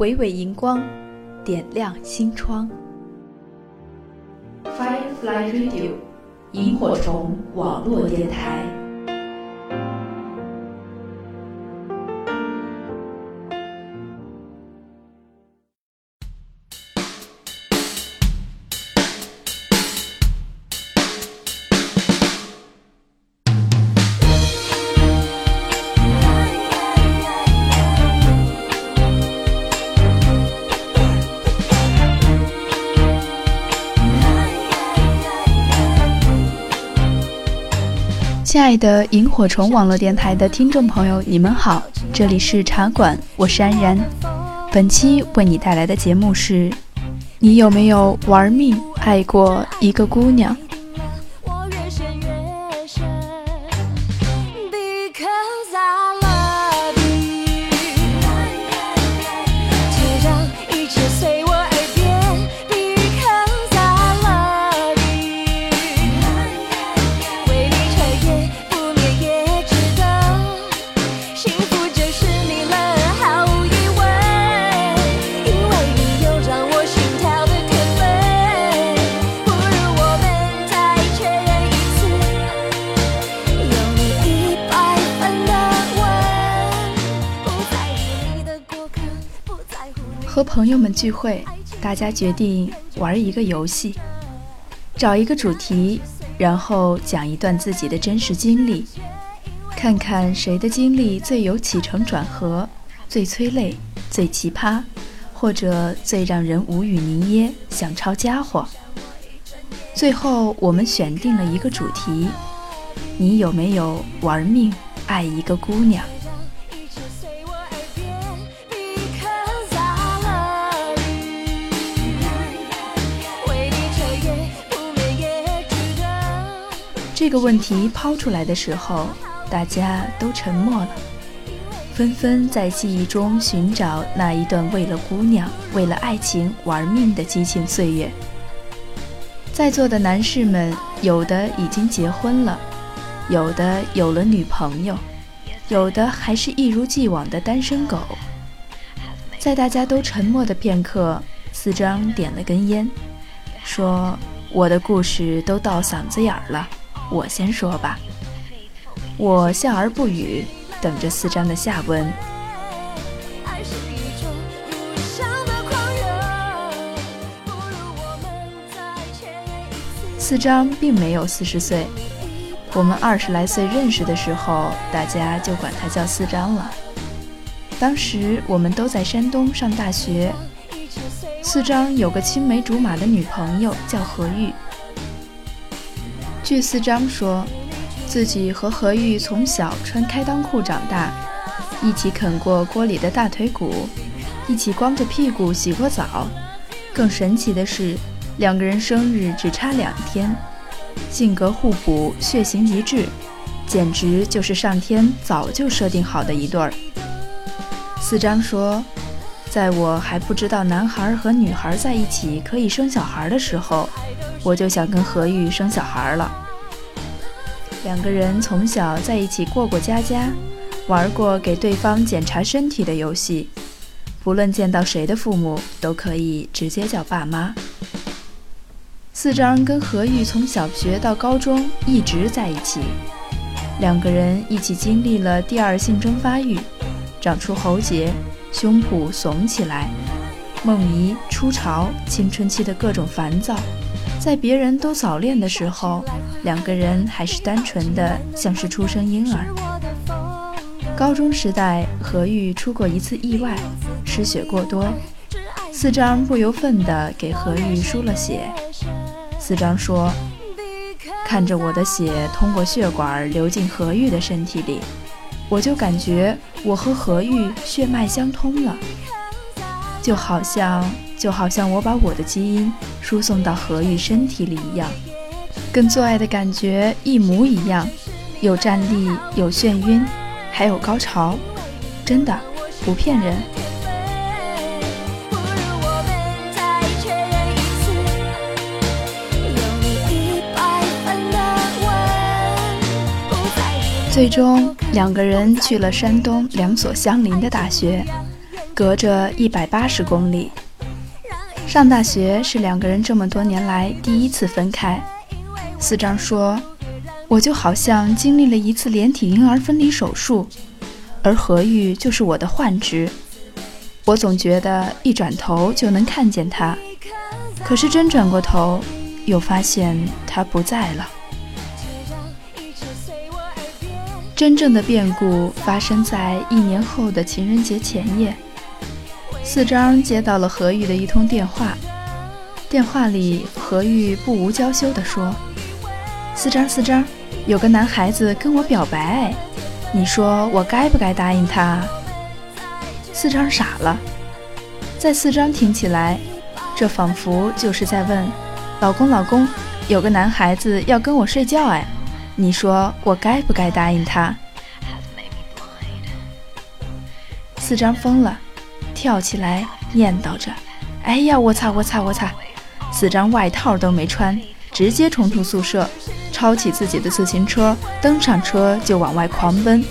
微微荧光，点亮心窗。Firefly Radio，萤火虫网络电台。爱的萤火虫网络电台的听众朋友，你们好，这里是茶馆，我是安然。本期为你带来的节目是：你有没有玩命爱过一个姑娘？友们聚会，大家决定玩一个游戏，找一个主题，然后讲一段自己的真实经历，看看谁的经历最有起承转合，最催泪，最奇葩，或者最让人无语凝噎，想抄家伙。最后，我们选定了一个主题：你有没有玩命爱一个姑娘？这个问题抛出来的时候，大家都沉默了，纷纷在记忆中寻找那一段为了姑娘、为了爱情玩命的激情岁月。在座的男士们，有的已经结婚了，有的有了女朋友，有的还是一如既往的单身狗。在大家都沉默的片刻，四张点了根烟，说：“我的故事都到嗓子眼儿了。”我先说吧，我笑而不语，等着四张的下文。四张并没有四十岁，我们二十来岁认识的时候，大家就管他叫四张了。当时我们都在山东上大学，四张有个青梅竹马的女朋友叫何玉。据四张说，自己和何玉从小穿开裆裤长大，一起啃过锅里的大腿骨，一起光着屁股洗过澡。更神奇的是，两个人生日只差两天，性格互补，血型一致，简直就是上天早就设定好的一对儿。四张说，在我还不知道男孩和女孩在一起可以生小孩的时候。我就想跟何玉生小孩了。两个人从小在一起过过家家，玩过给对方检查身体的游戏，不论见到谁的父母都可以直接叫爸妈。四张跟何玉从小学到高中一直在一起，两个人一起经历了第二性征发育，长出喉结，胸脯耸起来，梦遗、初潮、青春期的各种烦躁。在别人都早恋的时候，两个人还是单纯的，像是出生婴儿。高中时代，何玉出过一次意外，失血过多，四张不由分的给何玉输了血。四张说：“看着我的血通过血管流进何玉的身体里，我就感觉我和何玉血脉相通了，就好像……”就好像我把我的基因输送到何玉身体里一样，跟做爱的感觉一模一样，有站立，有眩晕，还有高潮，真的不骗人。最终，两个人去了山东两所相邻的大学。隔着一百八十公里。上大学是两个人这么多年来第一次分开。四张说：“我就好像经历了一次连体婴儿分离手术，而何玉就是我的幻肢。我总觉得一转头就能看见他，可是真转过头，又发现他不在了。”真正的变故发生在一年后的情人节前夜。四张接到了何玉的一通电话，电话里何玉不无娇羞地说：“四张，四张，有个男孩子跟我表白，你说我该不该答应他？”四张傻了，在四张听起来，这仿佛就是在问：“老公，老公，有个男孩子要跟我睡觉，哎。”你说我该不该答应他？四张疯了，跳起来念叨着：“哎呀，我擦，我擦，我擦！”四张外套都没穿，直接冲出宿舍，抄起自己的自行车，登上车就往外狂奔。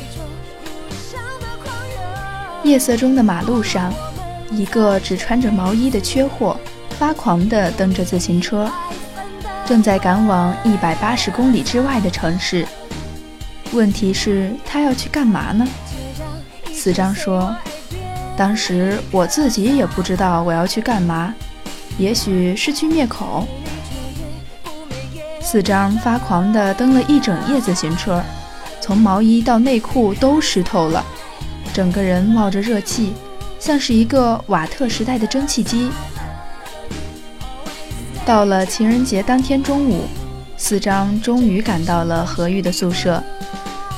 夜色中的马路上，一个只穿着毛衣的缺货发狂地蹬着自行车。正在赶往一百八十公里之外的城市，问题是，他要去干嘛呢？四张说：“当时我自己也不知道我要去干嘛，也许是去灭口。”四张发狂的蹬了一整夜自行车，从毛衣到内裤都湿透了，整个人冒着热气，像是一个瓦特时代的蒸汽机。到了情人节当天中午，四张终于赶到了何玉的宿舍。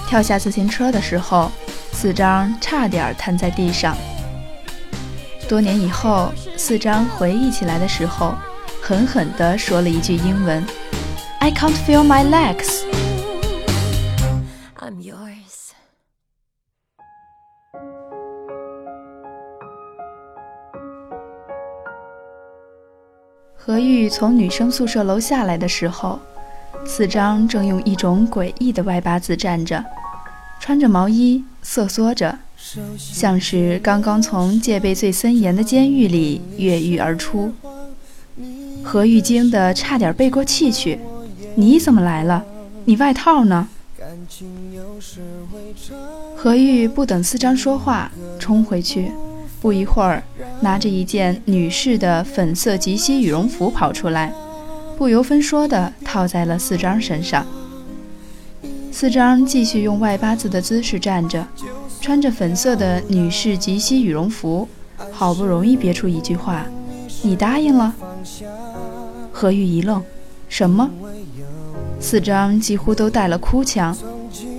跳下自行车的时候，四张差点瘫在地上。多年以后，四张回忆起来的时候，狠狠地说了一句英文：“I can't feel my legs。”何玉从女生宿舍楼下来的时候，四张正用一种诡异的外八字站着，穿着毛衣，瑟缩着，像是刚刚从戒备最森严的监狱里越狱而出。何玉惊得差点背过气去：“你怎么来了？你外套呢？”何玉不等四张说话，冲回去。不一会儿，拿着一件女士的粉色及膝羽绒服跑出来，不由分说地套在了四张身上。四张继续用外八字的姿势站着，穿着粉色的女士及膝羽绒服，好不容易憋出一句话：“你答应了？”何玉一愣：“什么？”四张几乎都带了哭腔：“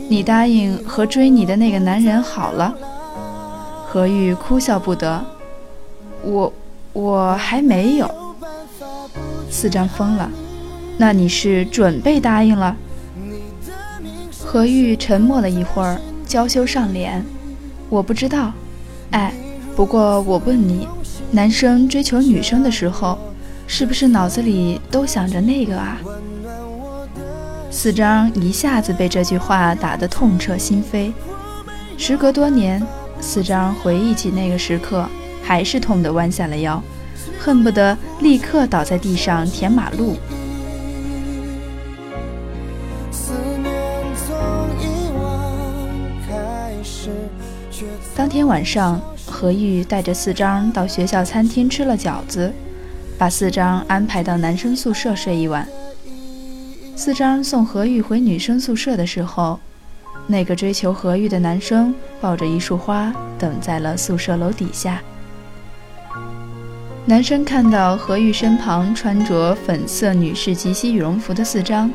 你答应和追你的那个男人好了？”何玉哭笑不得，我我还没有。四张疯了，那你是准备答应了？何玉沉默了一会儿，娇羞上脸，我不知道。哎，不过我问你，男生追求女生的时候，是不是脑子里都想着那个啊？四张一下子被这句话打得痛彻心扉。时隔多年。四张回忆起那个时刻，还是痛得弯下了腰，恨不得立刻倒在地上填马路。天晚上，何玉带着四张到学校餐厅吃了饺子，把四张安排到男生宿舍睡一晚。四张送何玉回女生宿舍的时候。那个追求何玉的男生抱着一束花等在了宿舍楼底下。男生看到何玉身旁穿着粉色女士及膝羽绒服的四张，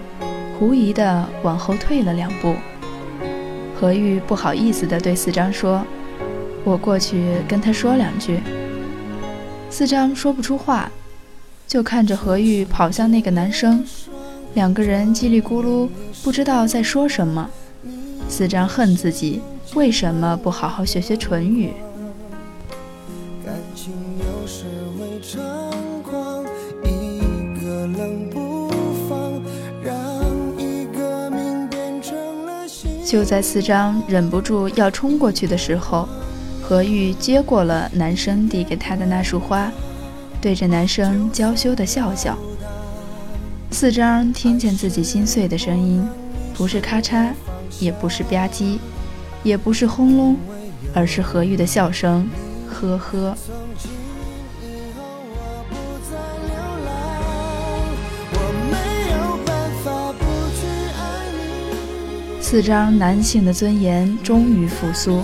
狐疑的往后退了两步。何玉不好意思地对四张说：“我过去跟他说两句。”四张说不出话，就看着何玉跑向那个男生，两个人叽里咕噜，不知道在说什么。四张恨自己为什么不好好学学唇语。就在四张忍不住要冲过去的时候，何玉接过了男生递给她的那束花，对着男生娇羞地笑笑。四张听见自己心碎的声音，不是咔嚓，也不是吧唧，也不是轰隆，而是何玉的笑声，呵呵。四张男性的尊严终于复苏，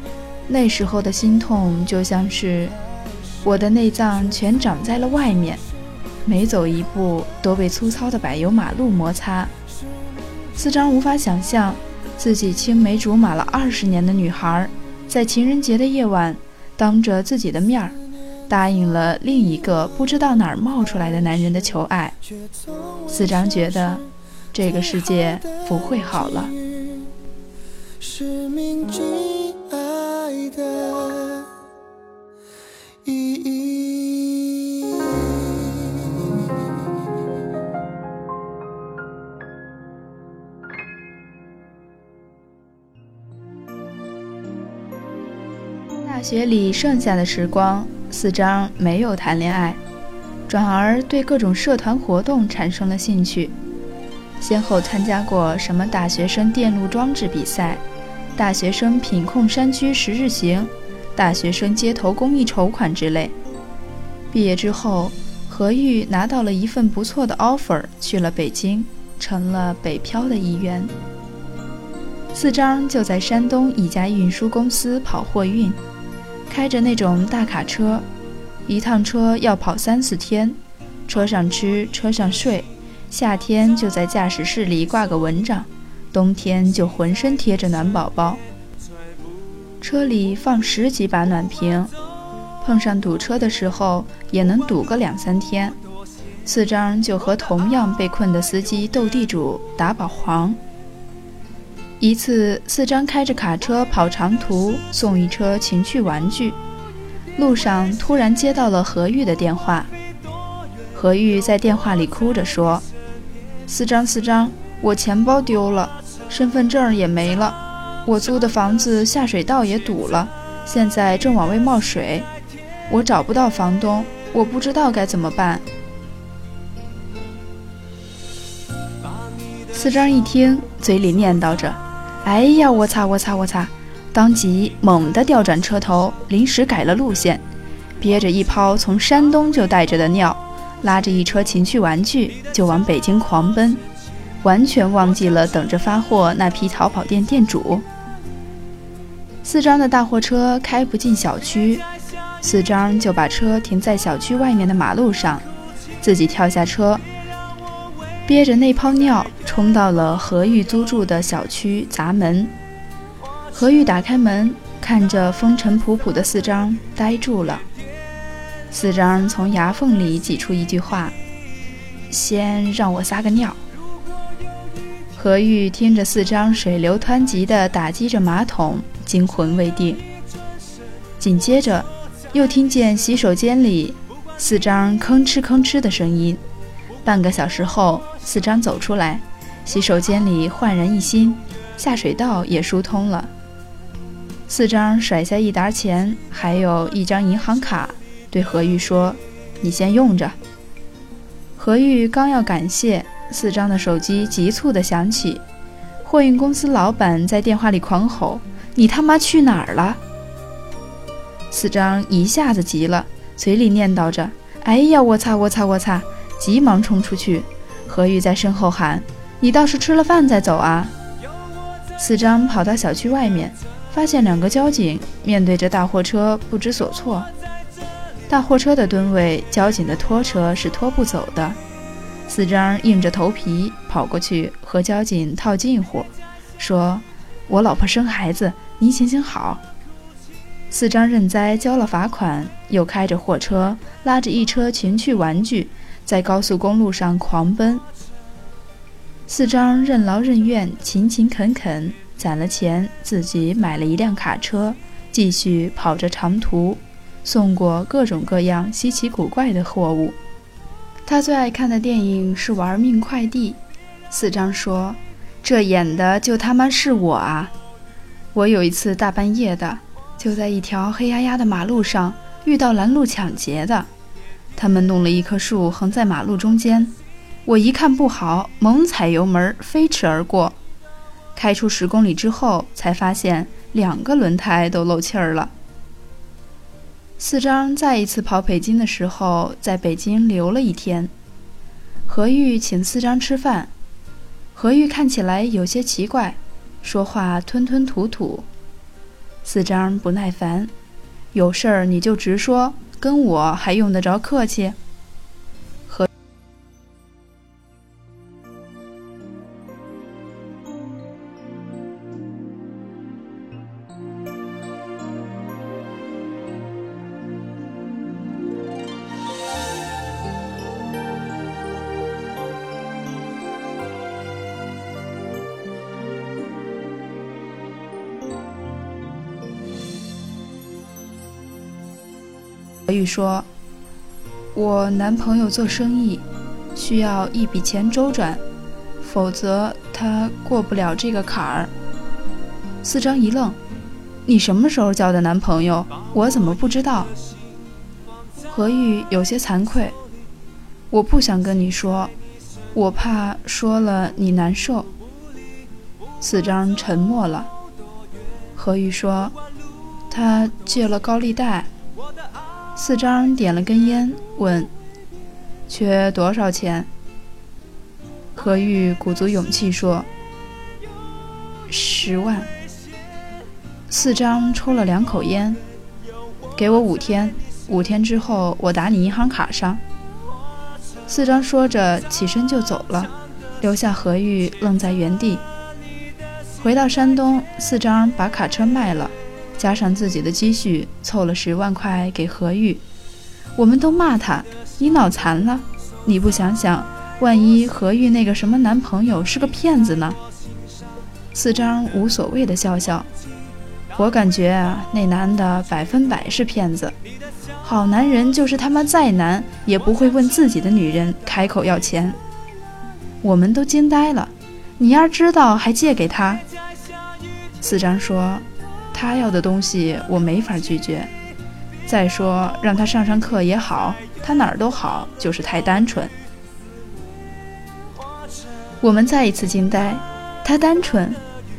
那时候的心痛，就像是我的内脏全长在了外面，每走一步都被粗糙的柏油马路摩擦。”四张无法想象，自己青梅竹马了二十年的女孩，在情人节的夜晚，当着自己的面儿，答应了另一个不知道哪儿冒出来的男人的求爱。四张觉得，这个世界不会好了。学里剩下的时光，四张没有谈恋爱，转而对各种社团活动产生了兴趣，先后参加过什么大学生电路装置比赛。大学生品控山区十日行，大学生街头公益筹款之类。毕业之后，何玉拿到了一份不错的 offer，去了北京，成了北漂的一员。四张就在山东一家运输公司跑货运，开着那种大卡车，一趟车要跑三四天，车上吃，车上睡，夏天就在驾驶室里挂个蚊帐。冬天就浑身贴着暖宝宝，车里放十几把暖瓶，碰上堵车的时候也能堵个两三天。四张就和同样被困的司机斗地主打保皇。一次，四张开着卡车跑长途，送一车情趣玩具，路上突然接到了何玉的电话。何玉在电话里哭着说：“四张，四张，我钱包丢了。”身份证也没了，我租的房子下水道也堵了，现在正往外冒水，我找不到房东，我不知道该怎么办。四张一听，嘴里念叨着：“哎呀，我擦我擦我擦！”当即猛地调转车头，临时改了路线，憋着一泡从山东就带着的尿，拉着一车情趣玩具就往北京狂奔。完全忘记了等着发货那批淘宝店店主。四张的大货车开不进小区，四张就把车停在小区外面的马路上，自己跳下车，憋着那泡尿冲到了何玉租住的小区砸门。何玉打开门，看着风尘仆仆的四张，呆住了。四张从牙缝里挤出一句话：“先让我撒个尿。”何玉听着四张水流湍急地打击着马桶，惊魂未定。紧接着，又听见洗手间里四张吭哧吭哧的声音。半个小时后，四张走出来，洗手间里焕然一新，下水道也疏通了。四张甩下一沓钱，还有一张银行卡，对何玉说：“你先用着。”何玉刚要感谢。四张的手机急促地响起，货运公司老板在电话里狂吼：“你他妈去哪儿了？”四张一下子急了，嘴里念叨着：“哎呀，我擦，我擦，我擦！”急忙冲出去。何玉在身后喊：“你倒是吃了饭再走啊！”四张跑到小区外面，发现两个交警面对着大货车不知所措。大货车的吨位，交警的拖车是拖不走的。四张硬着头皮跑过去和交警套近乎，说：“我老婆生孩子，您行行好。”四张认栽交了罚款，又开着货车拉着一车情趣玩具，在高速公路上狂奔。四张任劳任怨、勤勤恳恳，攒了钱，自己买了一辆卡车，继续跑着长途，送过各种各样稀奇古怪的货物。他最爱看的电影是《玩命快递》。四张说：“这演的就他妈是我啊！我有一次大半夜的。”就在一条黑压压的马路上遇到拦路抢劫的，他们弄了一棵树横在马路中间，我一看不好，猛踩油门飞驰而过。开出十公里之后，才发现两个轮胎都漏气儿了。四张再一次跑北京的时候，在北京留了一天。何玉请四张吃饭，何玉看起来有些奇怪，说话吞吞吐吐。四张不耐烦，有事儿你就直说，跟我还用得着客气？何玉说：“我男朋友做生意，需要一笔钱周转，否则他过不了这个坎儿。”四张一愣：“你什么时候交的男朋友？我怎么不知道？”何玉有些惭愧：“我不想跟你说，我怕说了你难受。”四张沉默了。何玉说：“他借了高利贷。”四张点了根烟，问：“缺多少钱？”何玉鼓足勇气说：“十万。”四张抽了两口烟，给我五天，五天之后我打你银行卡上。四张说着起身就走了，留下何玉愣在原地。回到山东，四张把卡车卖了。加上自己的积蓄，凑了十万块给何玉。我们都骂他：“你脑残了！你不想想，万一何玉那个什么男朋友是个骗子呢？”四张无所谓的笑笑。我感觉啊，那男的百分百是骗子。好男人就是他妈再难，也不会问自己的女人开口要钱。我们都惊呆了。你要知道，还借给他。四张说。他要的东西我没法拒绝。再说让他上上课也好，他哪儿都好，就是太单纯。我们再一次惊呆，他单纯？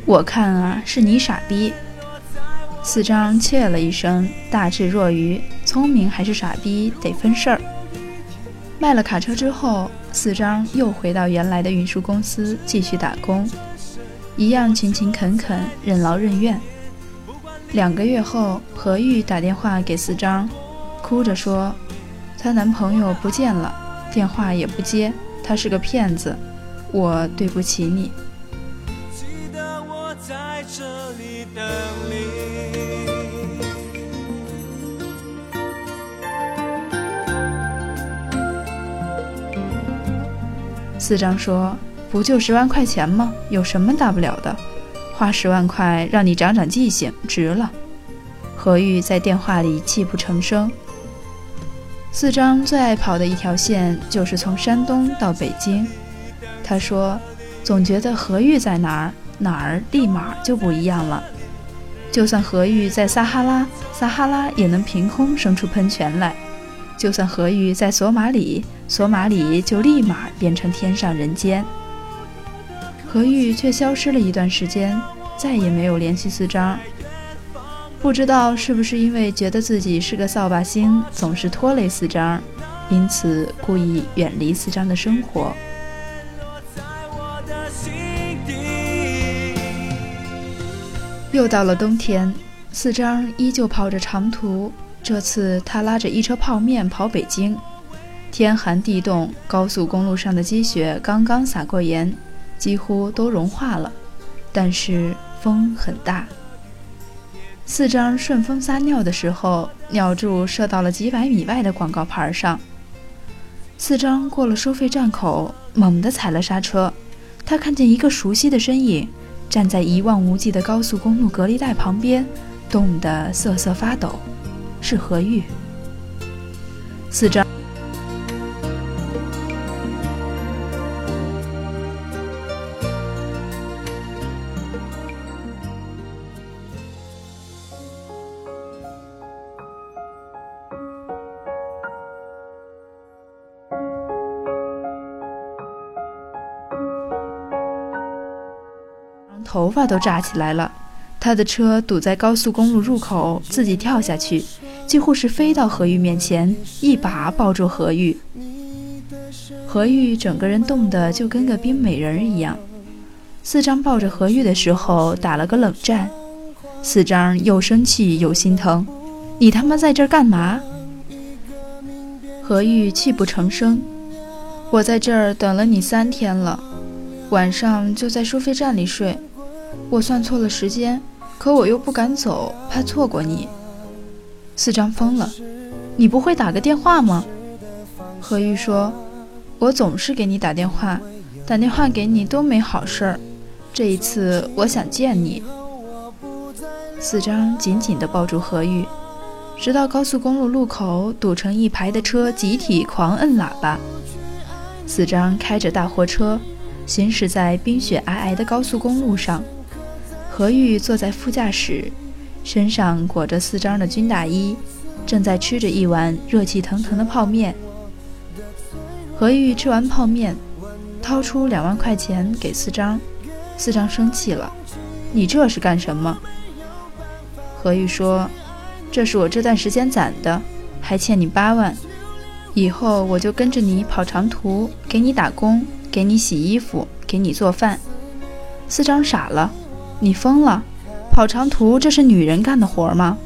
我看啊，是你傻逼。四张切了一声，大智若愚，聪明还是傻逼得分事儿。卖了卡车之后，四张又回到原来的运输公司继续打工，一样勤勤恳恳，任劳任怨。两个月后，何玉打电话给四张，哭着说：“她男朋友不见了，电话也不接，他是个骗子，我对不起你。”四张说：“不就十万块钱吗？有什么大不了的？”花十万块让你长长记性，值了。何玉在电话里泣不成声。四张最爱跑的一条线就是从山东到北京。他说，总觉得何玉在哪儿，哪儿立马就不一样了。就算何玉在撒哈拉，撒哈拉也能凭空生出喷泉来；就算何玉在索马里，索马里就立马变成天上人间。何玉却消失了一段时间，再也没有联系四张。不知道是不是因为觉得自己是个扫把星，总是拖累四张，因此故意远离四张的生活。又到了冬天，四张依旧跑着长途，这次他拉着一车泡面跑北京。天寒地冻，高速公路上的积雪刚刚撒过盐。几乎都融化了，但是风很大。四张顺风撒尿的时候，尿柱射到了几百米外的广告牌上。四张过了收费站口，猛地踩了刹车。他看见一个熟悉的身影，站在一望无际的高速公路隔离带旁边，冻得瑟瑟发抖。是何玉。四张。头发都炸起来了，他的车堵在高速公路入口，自己跳下去，几乎是飞到何玉面前，一把抱住何玉。何玉整个人冻得就跟个冰美人一样。四张抱着何玉的时候打了个冷战，四张又生气又心疼：“你他妈在这儿干嘛？”何玉泣不成声：“我在这儿等了你三天了，晚上就在收费站里睡。”我算错了时间，可我又不敢走，怕错过你。四张疯了，你不会打个电话吗？何玉说：“我总是给你打电话，打电话给你都没好事儿。这一次我想见你。”四张紧紧地抱住何玉，直到高速公路路口堵成一排的车集体狂摁喇叭。四张开着大货车，行驶在冰雪皑皑的高速公路上。何玉坐在副驾驶，身上裹着四张的军大衣，正在吃着一碗热气腾腾的泡面。何玉吃完泡面，掏出两万块钱给四张，四张生气了：“你这是干什么？”何玉说：“这是我这段时间攒的，还欠你八万，以后我就跟着你跑长途，给你打工，给你洗衣服，给你做饭。”四张傻了。你疯了？跑长途这是女人干的活吗？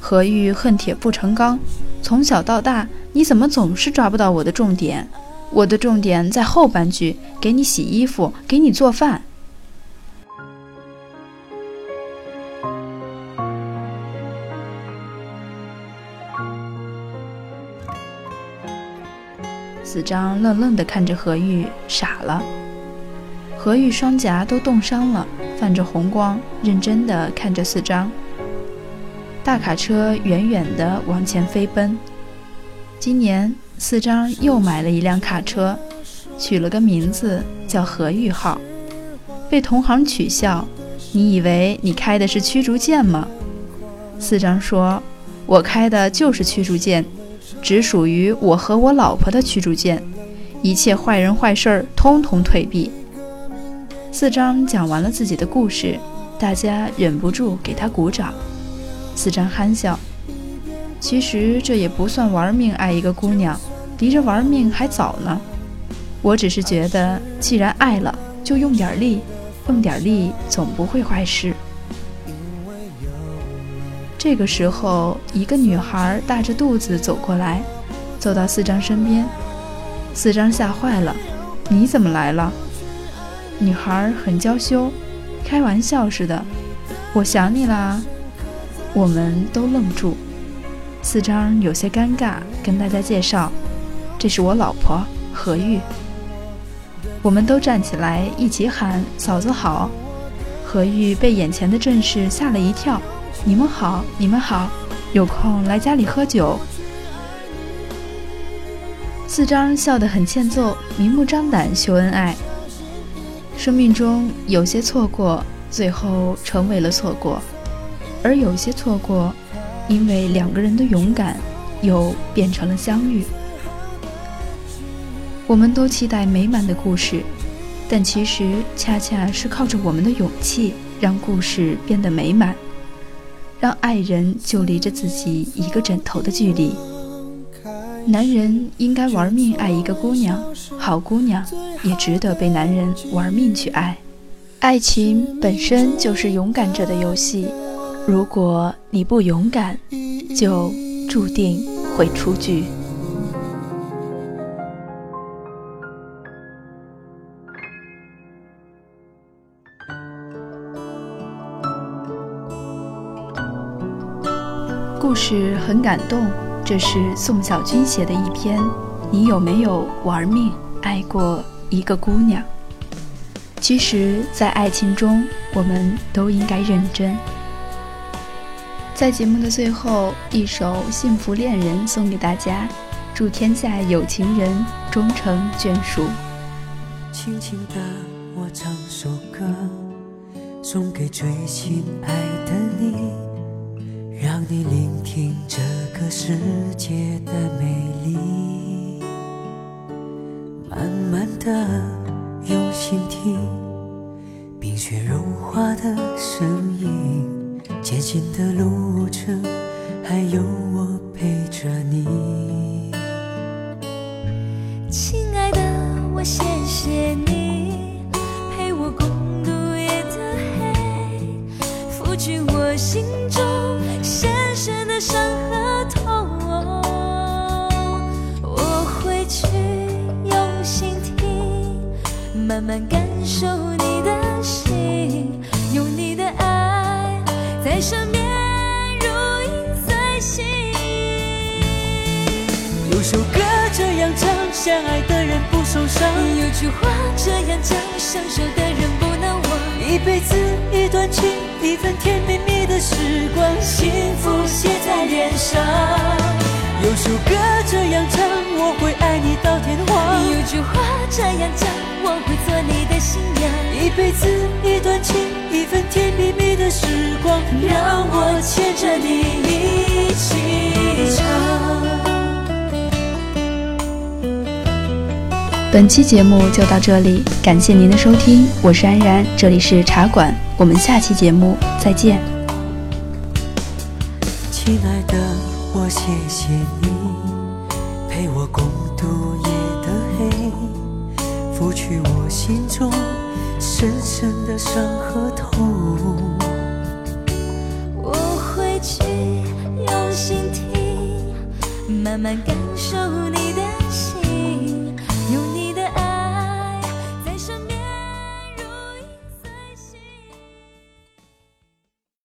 何玉恨铁不成钢，从小到大你怎么总是抓不到我的重点？我的重点在后半句，给你洗衣服，给你做饭。子张愣愣地看着何玉，傻了。何玉双颊都冻伤了。泛着红光，认真地看着四张。大卡车远远地往前飞奔。今年四张又买了一辆卡车，取了个名字叫何玉号。被同行取笑：“你以为你开的是驱逐舰吗？”四张说：“我开的就是驱逐舰，只属于我和我老婆的驱逐舰，一切坏人坏事儿通通退避。”四张讲完了自己的故事，大家忍不住给他鼓掌。四张憨笑，其实这也不算玩命爱一个姑娘，离着玩命还早呢。我只是觉得，既然爱了，就用点力，用点力总不会坏事。这个时候，一个女孩大着肚子走过来，走到四张身边。四张吓坏了：“你怎么来了？”女孩很娇羞，开玩笑似的：“我想你啦。”我们都愣住。四张有些尴尬，跟大家介绍：“这是我老婆何玉。”我们都站起来一起喊：“嫂子好！”何玉被眼前的阵势吓了一跳：“你们好，你们好，有空来家里喝酒。”四张笑得很欠揍，明目张胆秀恩爱。生命中有些错过，最后成为了错过；而有些错过，因为两个人的勇敢，又变成了相遇。我们都期待美满的故事，但其实恰恰是靠着我们的勇气，让故事变得美满，让爱人就离着自己一个枕头的距离。男人应该玩命爱一个姑娘，好姑娘也值得被男人玩命去爱。爱情本身就是勇敢者的游戏，如果你不勇敢，就注定会出局。故事很感动，这是宋小军写的一篇。你有没有玩命爱过一个姑娘？其实，在爱情中，我们都应该认真。在节目的最后，一首《幸福恋人》送给大家，祝天下有情人终成眷属。轻轻的，我唱首歌，送给最心爱的你，让你聆听这个世界的美丽。还这样讲。我会做你的新娘，一辈子一段情，一份甜蜜蜜的时光，让我牵着你一起唱。本期节目就到这里，感谢您的收听，我是安然，这里是茶馆，我们下期节目再见。亲爱的，我谢谢你拂去我心中深深的伤和痛，我会去用心听，慢慢感受你的。